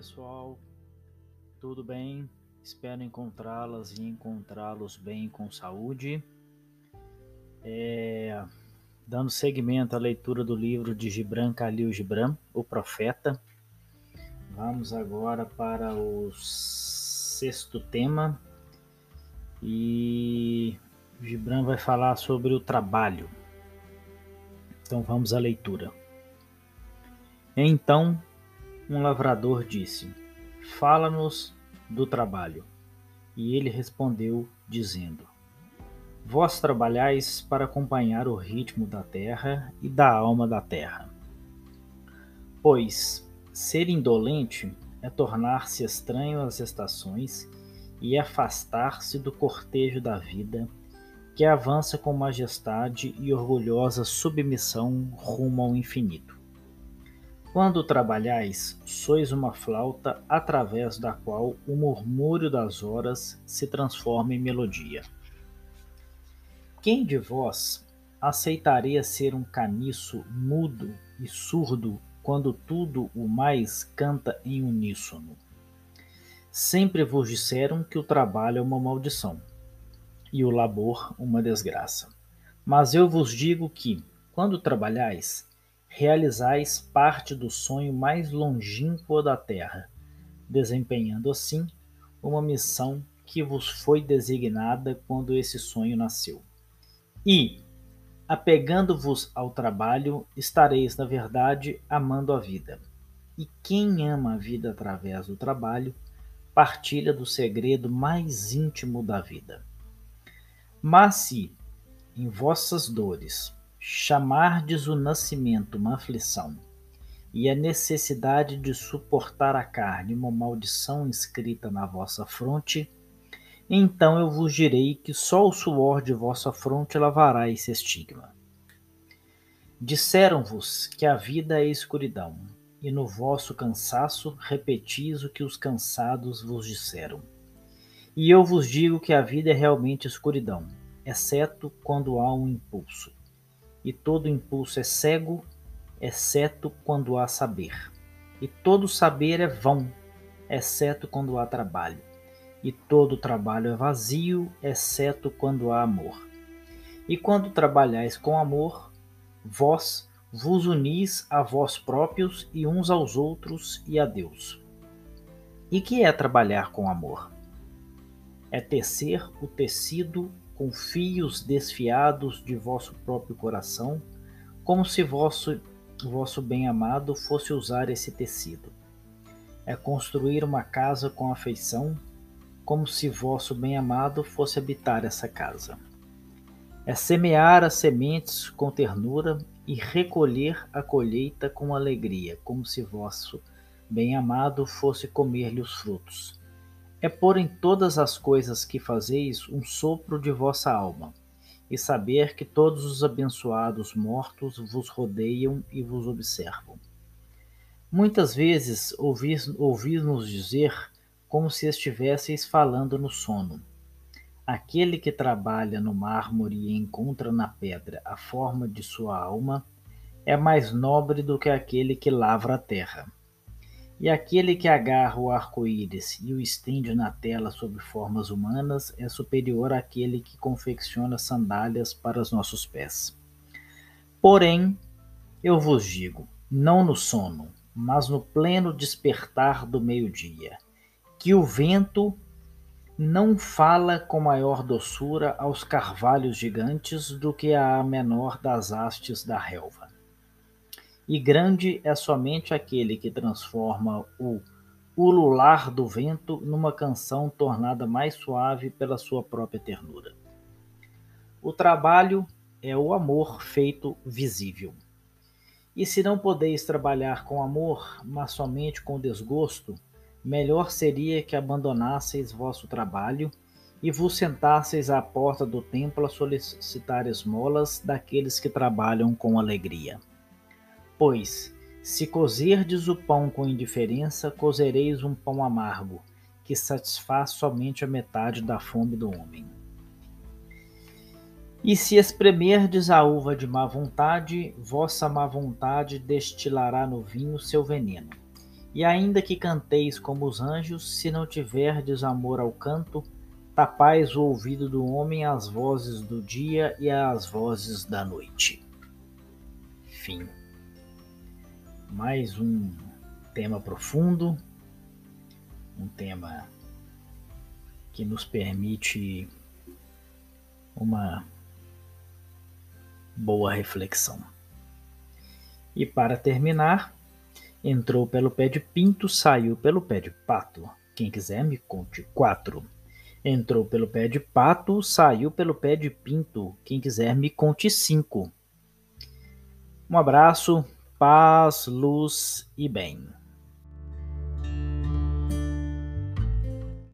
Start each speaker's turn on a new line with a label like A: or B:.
A: pessoal, tudo bem? Espero encontrá-las e encontrá-los bem com saúde. É, dando seguimento à leitura do livro de Gibran Khalil Gibran, o Profeta. Vamos agora para o sexto tema e Gibran vai falar sobre o trabalho. Então vamos à leitura. Então um lavrador disse: Fala-nos do trabalho. E ele respondeu, dizendo: Vós trabalhais para acompanhar o ritmo da terra e da alma da terra. Pois ser indolente é tornar-se estranho às estações e afastar-se do cortejo da vida, que avança com majestade e orgulhosa submissão rumo ao infinito. Quando trabalhais, sois uma flauta através da qual o murmúrio das horas se transforma em melodia. Quem de vós aceitaria ser um caniço mudo e surdo quando tudo o mais canta em uníssono? Sempre vos disseram que o trabalho é uma maldição e o labor uma desgraça. Mas eu vos digo que, quando trabalhais, realizais parte do sonho mais longínquo da terra, desempenhando assim uma missão que vos foi designada quando esse sonho nasceu. E, apegando-vos ao trabalho, estareis, na verdade, amando a vida. E quem ama a vida através do trabalho, partilha do segredo mais íntimo da vida. Mas se, em vossas dores, chamardes o nascimento uma aflição, e a necessidade de suportar a carne uma maldição escrita na vossa fronte, então eu vos direi que só o suor de vossa fronte lavará esse estigma. Disseram-vos que a vida é escuridão, e no vosso cansaço repetis o que os cansados vos disseram. E eu vos digo que a vida é realmente escuridão, exceto quando há um impulso e todo impulso é cego, exceto quando há saber. E todo saber é vão, exceto quando há trabalho. E todo trabalho é vazio, exceto quando há amor. E quando trabalhais com amor, vós vos unis a vós próprios e uns aos outros e a Deus. E que é trabalhar com amor? É tecer o tecido com fios desfiados de vosso próprio coração, como se vosso, vosso bem-amado fosse usar esse tecido. É construir uma casa com afeição, como se vosso bem-amado fosse habitar essa casa. É semear as sementes com ternura e recolher a colheita com alegria, como se vosso bem-amado fosse comer-lhe os frutos é pôr em todas as coisas que fazeis um sopro de vossa alma, e saber que todos os abençoados mortos vos rodeiam e vos observam. Muitas vezes ouvis-nos dizer como se estivesseis falando no sono. Aquele que trabalha no mármore e encontra na pedra a forma de sua alma é mais nobre do que aquele que lavra a terra. E aquele que agarra o arco-íris e o estende na tela sob formas humanas é superior àquele que confecciona sandálias para os nossos pés. Porém, eu vos digo, não no sono, mas no pleno despertar do meio-dia, que o vento não fala com maior doçura aos carvalhos gigantes do que à menor das hastes da relva e grande é somente aquele que transforma o ulular do vento numa canção tornada mais suave pela sua própria ternura. O trabalho é o amor feito visível. E se não podeis trabalhar com amor, mas somente com desgosto, melhor seria que abandonasseis vosso trabalho e vos sentasseis à porta do templo a solicitar esmolas daqueles que trabalham com alegria. Pois, se cozerdes o pão com indiferença, cozereis um pão amargo, que satisfaz somente a metade da fome do homem. E se espremerdes a uva de má vontade, vossa má vontade destilará no vinho seu veneno. E ainda que canteis como os anjos, se não tiverdes amor ao canto, tapais o ouvido do homem às vozes do dia e às vozes da noite. Fim. Mais um tema profundo, um tema que nos permite uma boa reflexão. E para terminar, entrou pelo pé de pinto, saiu pelo pé de pato. Quem quiser me conte quatro. Entrou pelo pé de pato, saiu pelo pé de pinto. Quem quiser me conte cinco. Um abraço, paz, luz e bem.